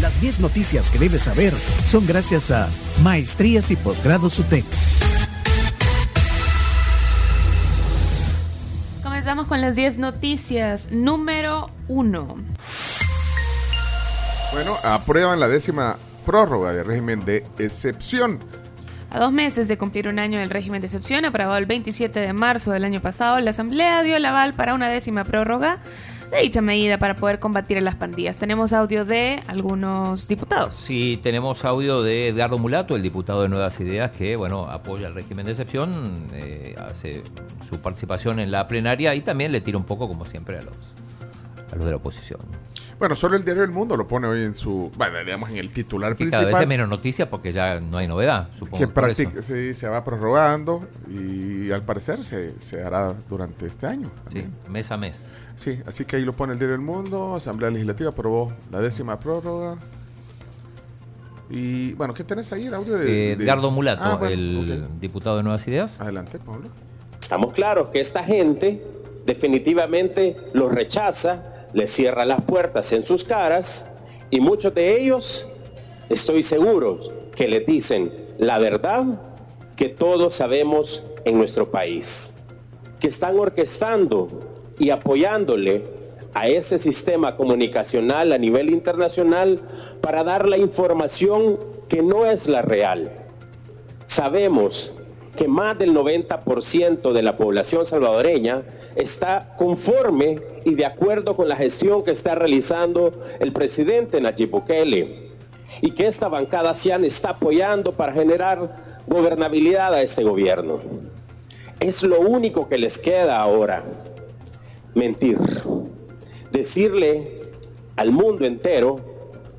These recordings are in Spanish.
Las 10 noticias que debes saber son gracias a Maestrías y Posgrados UTEC. Comenzamos con las 10 noticias. Número 1. Bueno, aprueban la décima prórroga de régimen de excepción. A dos meses de cumplir un año del régimen de excepción, aprobado el 27 de marzo del año pasado, la Asamblea dio el aval para una décima prórroga de dicha medida para poder combatir a las pandillas. Tenemos audio de algunos diputados. Sí, tenemos audio de Edgardo Mulato, el diputado de Nuevas Ideas, que bueno apoya el régimen de excepción, eh, hace su participación en la plenaria y también le tira un poco, como siempre, a los, a los de la oposición. Bueno, solo el diario El Mundo lo pone hoy en su, bueno, digamos en el titular Que principal. cada vez es menos noticias porque ya no hay novedad, supongo. que sí, se va prorrogando y al parecer se, se hará durante este año. Sí, mes a mes. Sí, así que ahí lo pone el diario El Mundo. Asamblea Legislativa aprobó la décima prórroga. Y bueno, ¿qué tenés ahí? El audio de. Eh, de- Edgardo Mulato, Ah, bueno, el diputado de Nuevas Ideas. Adelante, Pablo. Estamos claros que esta gente definitivamente los rechaza, les cierra las puertas en sus caras y muchos de ellos, estoy seguro, que les dicen la verdad que todos sabemos en nuestro país, que están orquestando y apoyándole a este sistema comunicacional a nivel internacional para dar la información que no es la real. Sabemos que más del 90% de la población salvadoreña está conforme y de acuerdo con la gestión que está realizando el presidente Nayib Bukele y que esta bancada CIAN está apoyando para generar gobernabilidad a este gobierno. Es lo único que les queda ahora, mentir, decirle al mundo entero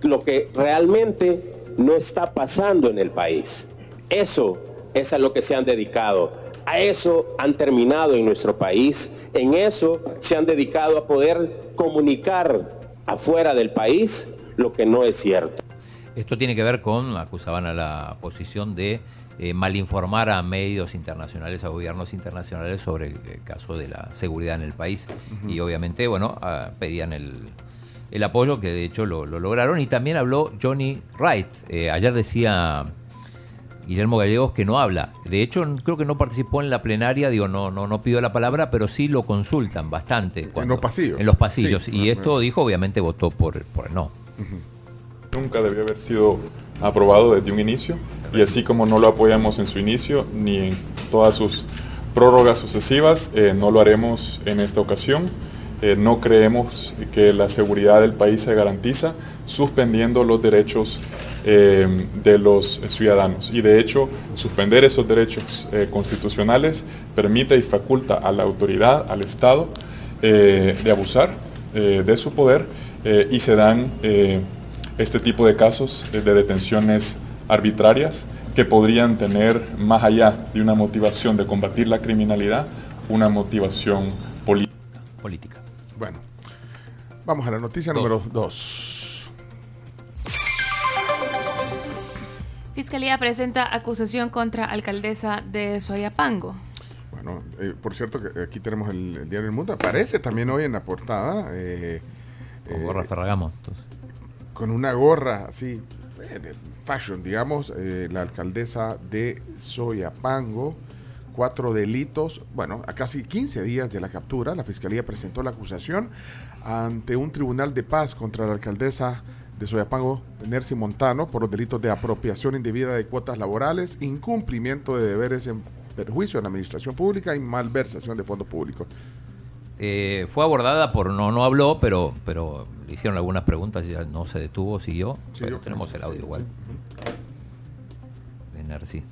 lo que realmente no está pasando en el país. Eso es a lo que se han dedicado. A eso han terminado en nuestro país. En eso se han dedicado a poder comunicar afuera del país lo que no es cierto. Esto tiene que ver con, acusaban a la posición de eh, malinformar a medios internacionales, a gobiernos internacionales sobre el, eh, caso de la seguridad en el país. Y obviamente, bueno, ah, pedían el, el apoyo, que de hecho lo, lo lograron. Y también habló Johnny Wright. Eh, ayer decía Guillermo Gallegos que no habla. De hecho, creo que no participó en la plenaria, digo, no, no, no pidió la palabra, pero sí lo consultan bastante. cuando- los pasillos. En los pasillos. Sí, y no, esto no. dijo, obviamente votó por, por el no. Nunca debió haber sido aprobado desde un inicio y así como no lo apoyamos en su inicio ni en todas sus prórrogas sucesivas, eh, no lo haremos en esta ocasión. Eh, no creemos que la seguridad del país se garantiza suspendiendo los derechos eh, de los ciudadanos. Y de hecho, suspender esos derechos eh, constitucionales permite y faculta a la autoridad, al Estado, de abusar de su poder y se dan este tipo de casos de detenciones arbitrarias que podrían tener, más allá de una motivación de combatir la criminalidad, una motivación política. Política. Bueno, vamos a la noticia Dos. número 2. Fiscalía presenta acusación contra alcaldesa de Soyapango. Bueno, eh, por cierto, que aquí tenemos el, el diario El Mundo. Aparece también hoy en la portada. eh, Con eh, gorra Ferragamo. entonces. con una gorra así, eh, de fashion, digamos, eh, la alcaldesa de Soyapango. Cuatro delitos, bueno, a casi 15 días de la captura, la fiscalía presentó la acusación ante un tribunal de paz contra la alcaldesa de Soyapango, Nercy Montano, por los delitos de apropiación indebida de cuotas laborales, incumplimiento de deberes en perjuicio de la administración pública y malversación de fondos públicos. Eh, fue abordada por, no, no habló, pero, pero le hicieron algunas preguntas y ya no se detuvo, siguió. Pero tenemos el audio Sí, igual. sí. De Nercy.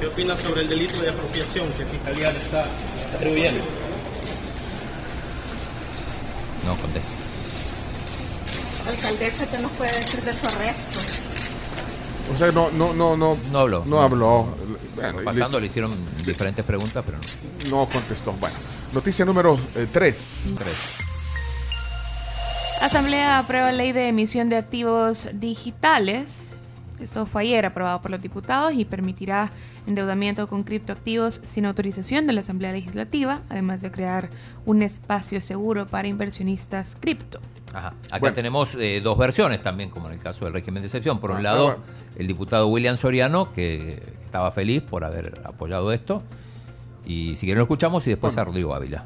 ¿Qué opina sobre el delito de apropiación que Fiscalía le está atribuyendo? No contesta. Alcaldesa, ¿qué nos puede decir de su arresto? O sea, no, no, no, no, No habló. no habló. Bueno, Pasando les- le hicieron diferentes preguntas, pero no. no contestó. Bueno, noticia número 3. Tres. Asamblea aprueba ley de emisión de activos digitales. Esto fue ayer aprobado por los diputados y permitirá endeudamiento con criptoactivos sin autorización de la Asamblea Legislativa, además de crear un espacio seguro para inversionistas cripto. Ajá. Acá Bueno. tenemos eh, dos versiones también, como en el caso del régimen de excepción. Por un Ah, lado, bueno. el diputado William Soriano, que estaba feliz por haber apoyado esto. Y si quieren lo escuchamos y después a Rodrigo Ávila.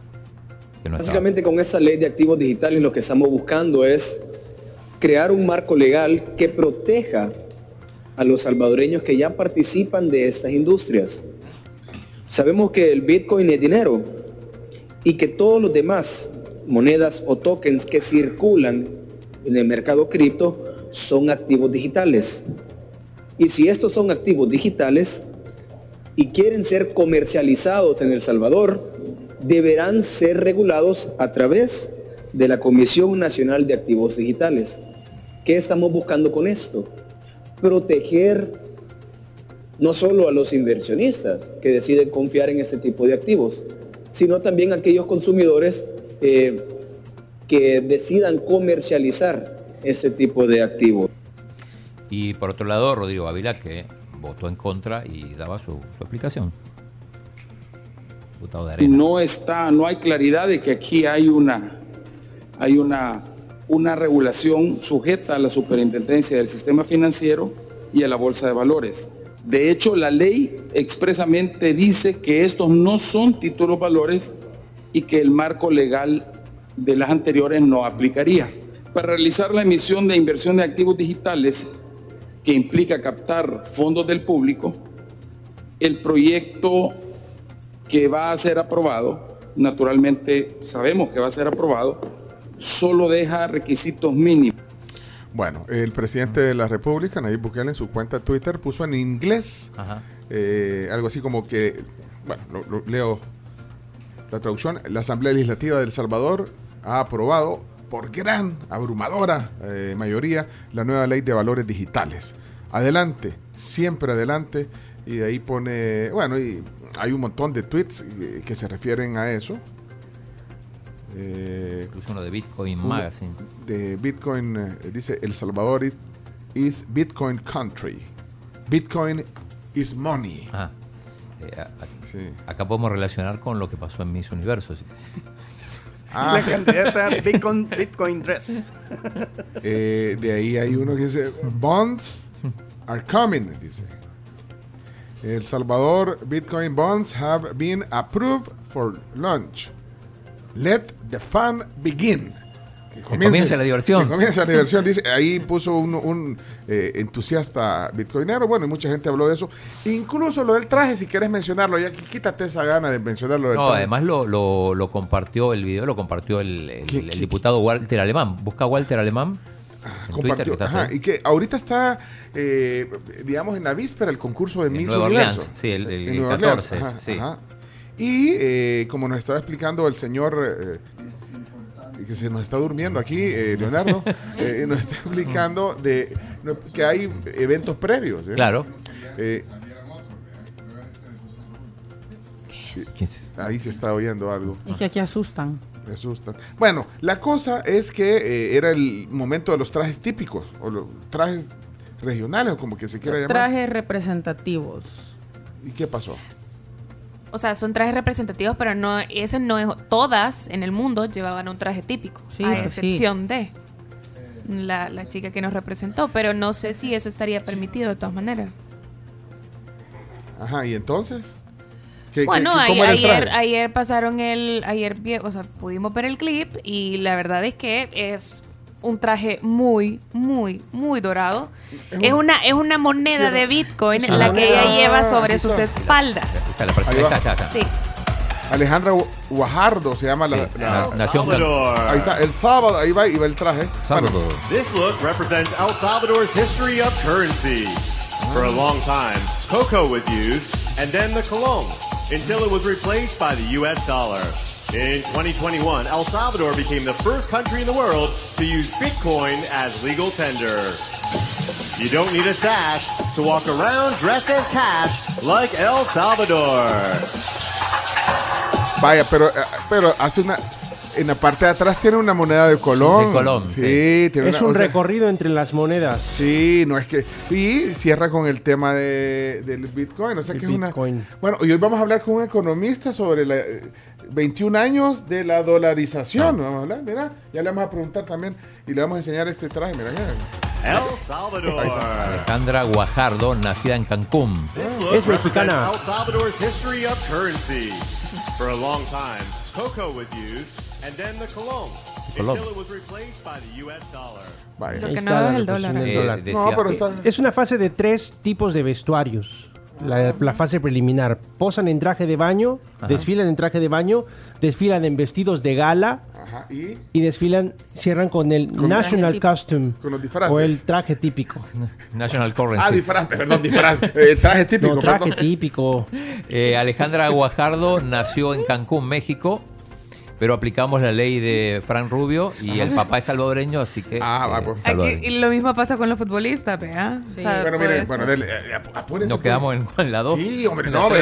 que no estaba. Básicamente con esta ley de activos digitales lo que estamos buscando es crear un marco legal que proteja a los salvadoreños que ya participan de estas industrias. Sabemos que el Bitcoin es dinero y que todos los demás monedas o tokens que circulan en el mercado cripto son activos digitales. Y si estos son activos digitales y quieren ser comercializados en El Salvador, deberán ser regulados a través de la Comisión Nacional de Activos Digitales. ¿Qué estamos buscando con esto? Proteger no solo a los inversionistas que deciden confiar en este tipo de activos, sino también a aquellos consumidores eh, que decidan comercializar este tipo de activos. Y por otro lado, Rodrigo Ávila, que votó en contra y daba su, su explicación. Diputado de Arena. no está, no hay claridad de que aquí hay una, hay una, una regulación sujeta a la superintendencia del sistema financiero y a la bolsa de valores. De hecho, la ley expresamente dice que estos no son títulos valores y que el marco legal de las anteriores no aplicaría. Para realizar la emisión de inversión de activos digitales, que implica captar fondos del público, el proyecto que va a ser aprobado, naturalmente sabemos que va a ser aprobado, solo deja requisitos mínimos. Bueno, el presidente de la República, Nayib Bukele, en su cuenta de Twitter puso en inglés Ajá. eh, algo así como que, bueno, lo- lo leo la traducción, la Asamblea Legislativa de El Salvador ha aprobado por gran, abrumadora eh, mayoría la nueva ley de valores digitales. Adelante, siempre adelante. Y de ahí pone, bueno, y hay un montón de tweets eh, que se refieren a eso. Eh, Incluso uno de Bitcoin Uno Magazine. de Bitcoin, eh, dice El Salvador is Bitcoin country. Bitcoin is money. Ajá. Eh, a- a- Sí. acá podemos relacionar con lo que pasó en Miss Universo. sí. Ah, La candidata Bitcoin, Bitcoin Dress. eh, de ahí hay uno que dice Bonds are coming, dice. El Salvador Bitcoin bonds have been approved for launch. Let the fun begin. Que comience la diversión. Que comience la diversión. Dice, ahí puso un, un, eh, entusiasta bitcoinero. Bueno, y mucha gente habló de eso. Incluso lo del traje, si quieres mencionarlo, ya que quítate esa gana de mencionarlo. del No, traje. además lo, lo, lo compartió el video, lo compartió el, el- ¿Qué- el qué- diputado Walter Alemán. Busca Walter Alemán Twitter. compartió. está Ajá, y que ahorita está, eh, digamos, en la víspera el concurso de En Miss Nueva Universo. Orleans, sí, el- el En Nueva 14, Orleans, ajá, sí. ajá. Y eh, como nos estaba explicando el señor eh, que se nos está durmiendo aquí, eh, Leonardo, eh, nos está explicando de no, que hay eventos previos. ¿eh? Claro. Eh, ahí se está oyendo algo. Es que aquí asustan. Asustan. Bueno, la cosa es que eh, era el momento de los trajes típicos, o los trajes regionales, o como que se quiera llamar. Trajes representativos. ¿Y qué pasó? O sea, son trajes representativos, pero no, ese no es. Todas en el mundo llevaban un traje típico, Sí, a sí. excepción de la, la chica que nos representó. Pero no sé si eso estaría permitido de todas maneras. Ajá, ¿y entonces? ¿Qué- Bueno, qué- a- cómo era el ayer, traje? ayer pasaron el. Ayer, o sea, pudimos ver el clip y la verdad es que es un traje muy, muy, muy dorado. Es Es, un- una, es una moneda de Bitcoin la que ella lleva sobre sus espaldas. Está la está, está, está. Sí. Alejandra Gu- Guajardo se llama la, Sí, la- na- Nación Ahí está, el sábado, ahí va, y va el traje. Sábado. Bueno, This look represents El Salvador's history of currency. For a long time, cocoa was used, and then the colón, until it was replaced by the U.S. dollar. In 2021, El Salvador became the first country in the world to use Bitcoin as legal tender. You don't need a sash to walk around dressed as cash like El Salvador. vaya, pero, eh, pero hace una. En la parte de atrás tiene una moneda de Colón. De Colón, sí. sí. tiene Es una- un sea, recorrido entre las monedas. Sí, no es que. Y cierra con el tema de, del Bitcoin. O sea El que es una. Bitcoin. Bueno, y hoy vamos a hablar con un economista sobre la, eh, 21 años de la dolarización. Vamos a hablar, mira. Ya le vamos a preguntar también y le vamos a enseñar este traje. Mira, mira. El Salvador. Alejandra Guajardo, nacida en Cancún. Es mexicana. El Salvador's history of currency. For a long time, cocoa was used, and then the colón, Colón. until it was replaced by the U.S. dollar. Vaya. Lo que no es el dólar. Eh, dólar. decía- No, pero está. Es una fase de tres tipos de vestuarios. La, la fase preliminar. Posan en traje de baño, desfilan en traje de baño, desfilan en vestidos de gala Ajá, y y desfilan, cierran con el National Traje Costume. con los disfraces. O el traje típico. National Currency. Ah, disfraz, perdón, disfraz. Eh, traje típico, No, traje perdón. típico. Eh, Alejandra Guajardo nació en Cancún, México, pero aplicamos la ley de Frank Rubio y el papá es salvadoreño, así que. Ah, va, eh, pues. Aquí, salvadoreño. y lo mismo pasa con los futbolistas, ¿vea? Sí. Bueno, puede mire, ser. bueno, dele, eh, ap- apúrense. Nos pues. quedamos en, en la 2. Sí, hombre, no, hombre,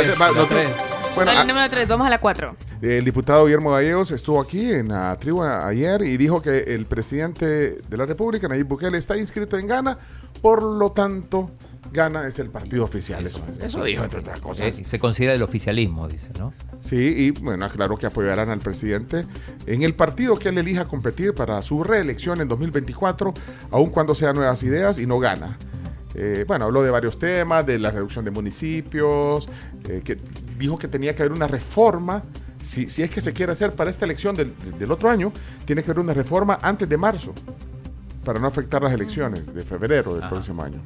Bueno, Al ah, número 3, vamos a la 4. El diputado Guillermo Gallegos estuvo aquí en la tribu ayer y dijo que el presidente de la República, Nayib Bukele, está inscrito en Ghana, por lo tanto, Ghana es el partido oficial. Eso, eso dijo, entre otras Eh, cosas. se considera el oficialismo, dice, ¿no? Sí, y bueno, aclaró que apoyarán al presidente en el partido que él elija competir para su reelección en 2024, aun cuando sean nuevas ideas y no gana. Eh, bueno, habló de varios temas, de la reducción de municipios, eh, que dijo que tenía que haber una reforma. Si, si es que se quiere hacer para esta elección del, del otro año, tiene que haber una reforma antes de marzo, para no afectar las elecciones de febrero del Ajá. próximo año.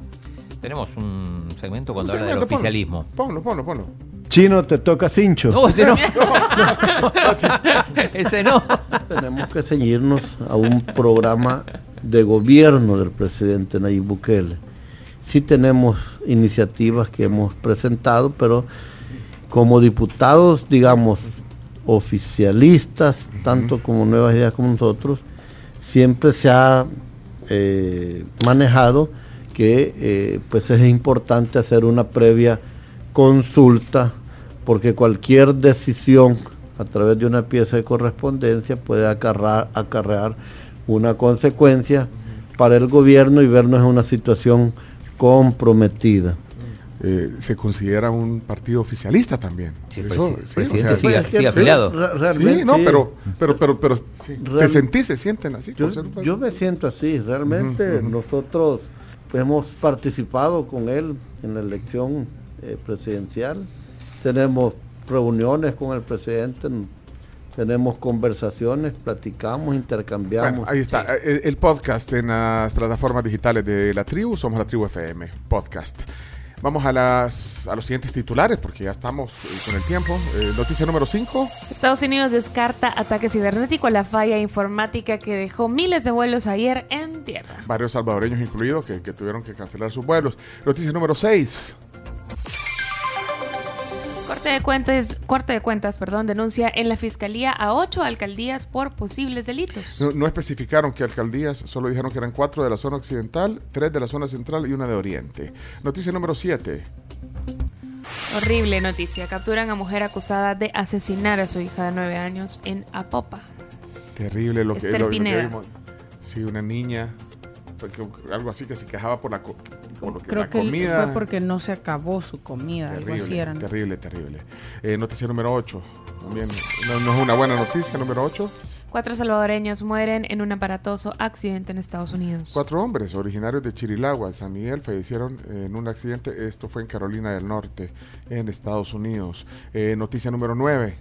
Tenemos un segmento cuando Un habla del segmento, oficialismo. Ponlo, ponlo, ponlo. Chino, te toca cincho. No, ese no. ese no. Tenemos que ceñirnos a un programa de gobierno del presidente Nayib Bukele. Sí tenemos iniciativas que hemos presentado, pero como diputados, digamos, oficialistas, tanto como Nuevas Ideas como nosotros, siempre se ha eh, manejado que eh, pues es importante hacer una previa consulta porque cualquier decisión a través de una pieza de correspondencia puede acarrar- acarrear una consecuencia para el gobierno y vernos en una situación comprometida. Eh, se considera un partido oficialista también. Sí, el Eso, presi- sí, presidente o sea, sigue- sí, sigue sí, afiliado. Sí, no, pero, pero, pero, pero, ¿te Real- sentís, se sienten así? Yo, ser yo me siento así, realmente nosotros hemos participado con él en la elección eh, presidencial, tenemos reuniones con el presidente, tenemos conversaciones, platicamos, intercambiamos. Bueno, ahí está. eh, El, podcast en las plataformas digitales de la tribu, somos la tribu FM, podcast. Vamos a, las, a los siguientes titulares porque ya estamos eh, con el tiempo. Eh, noticia número 5. Estados Unidos descarta ataque cibernético a la falla informática que dejó miles de vuelos ayer en tierra. Varios salvadoreños incluidos que, que tuvieron que cancelar sus vuelos. Noticia número 6. Corte de cuentas, corte de cuentas, perdón, denuncia en la fiscalía a ocho alcaldías por posibles delitos. No, no especificaron qué alcaldías, solo dijeron que eran cuatro de la zona occidental, tres de la zona central y una de oriente. Noticia número 7. Horrible noticia. Capturan a mujer acusada de asesinar a su hija de nueve años en Apopa. Terrible lo que, lo- lo que vimos. Sí, una niña, algo así que se quejaba por la, por lo que, Creo la que comida. fue porque no se acabó su comida, algo así Terrible, era. ¿no? terrible, terrible. Eh, noticia número 8. También no, no es una buena noticia, número 8. Cuatro salvadoreños mueren en un aparatoso accidente en Estados Unidos. Cuatro hombres originarios de Chirilagua, San Miguel, fallecieron en un accidente. Esto fue en Carolina del Norte, en Estados Unidos. Eh, noticia número 9.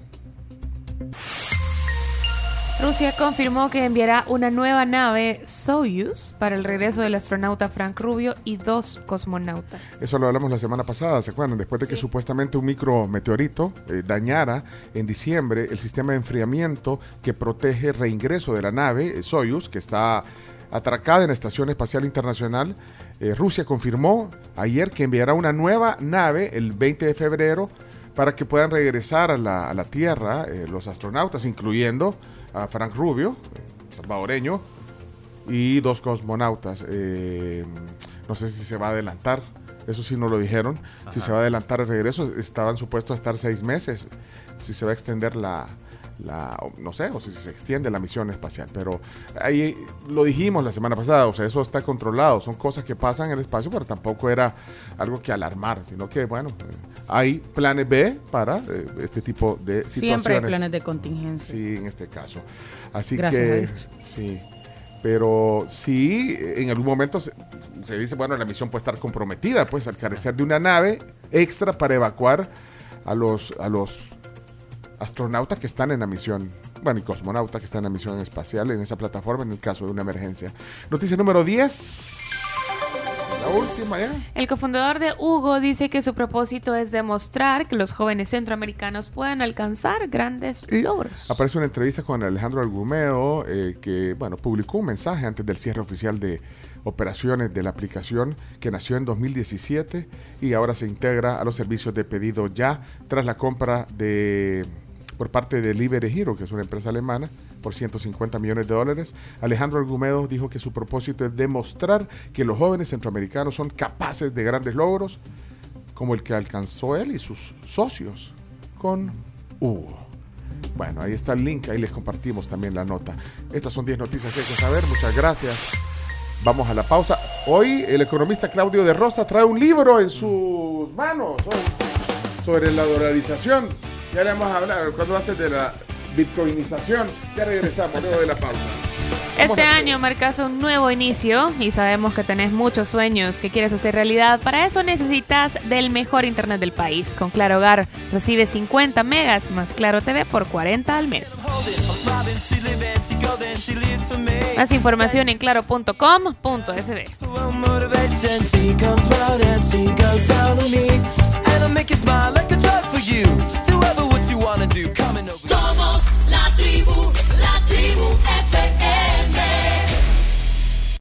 Rusia confirmó que enviará una nueva nave Soyuz para el regreso del astronauta Frank Rubio y dos cosmonautas. Eso lo hablamos la semana pasada, ¿se acuerdan? Después de que supuestamente un micrometeorito eh, dañara en diciembre el sistema de enfriamiento que protege el reingreso de la nave eh, Soyuz, que está atracada en la Estación Espacial Internacional. Eh, Rusia confirmó ayer que enviará una nueva nave el 20 de febrero para que puedan regresar a la, a la Tierra eh, los astronautas, incluyendo a Frank Rubio, eh, salvadoreño, y dos cosmonautas. Eh, no sé si se va a adelantar, eso sí no lo dijeron. Si se va a adelantar el regreso, estaban supuestos a estar seis meses. Si se va a extender la, la, no sé, o si se extiende la misión espacial, pero ahí lo dijimos la semana pasada, o sea, eso está controlado, son cosas que pasan en el espacio, pero tampoco era algo que alarmar, sino que, bueno, eh, hay planes B para eh, este tipo de situaciones. Siempre hay planes de contingencia. Sí, en este caso. Así Gracias que, sí. Pero sí, en algún momento se, se dice, bueno, la misión puede estar comprometida, pues al carecer de una nave extra para evacuar a los, a los astronautas que están en la misión, bueno, y cosmonautas que están en la misión espacial en esa plataforma en el caso de una emergencia. Noticia número 10. La última ya. El cofundador de Hugo dice que su propósito es demostrar que los jóvenes centroamericanos pueden alcanzar grandes logros. Aparece una entrevista con Alejandro Algumeo, eh, que bueno, publicó un mensaje antes del cierre oficial de operaciones de la aplicación que nació en 2017 y ahora se integra a los servicios de pedido ya tras la compra de por parte de Libere Hero, que es una empresa alemana, por 150 millones de dólares. Alejandro Argumedo dijo que su propósito es demostrar que los jóvenes centroamericanos son capaces de grandes logros, como el que alcanzó él y sus socios con Hugo. Bueno, ahí está el link, ahí les compartimos también la nota. Estas son 10 noticias que hay que saber, muchas gracias. Vamos a la pausa. Hoy el economista Claudio de Rosa trae un libro en sus manos sobre la dolarización. Ya le vamos a hablar cuando hace de la bitcoinización. Ya regresamos luego de la pausa. Este año marcas un nuevo inicio y sabemos que tenés muchos sueños que quieres hacer realidad. Para eso necesitas del mejor internet del país. Con Claro Hogar recibe 50 megas más Claro TV por 40 al mes. Más información en claro.com.sb.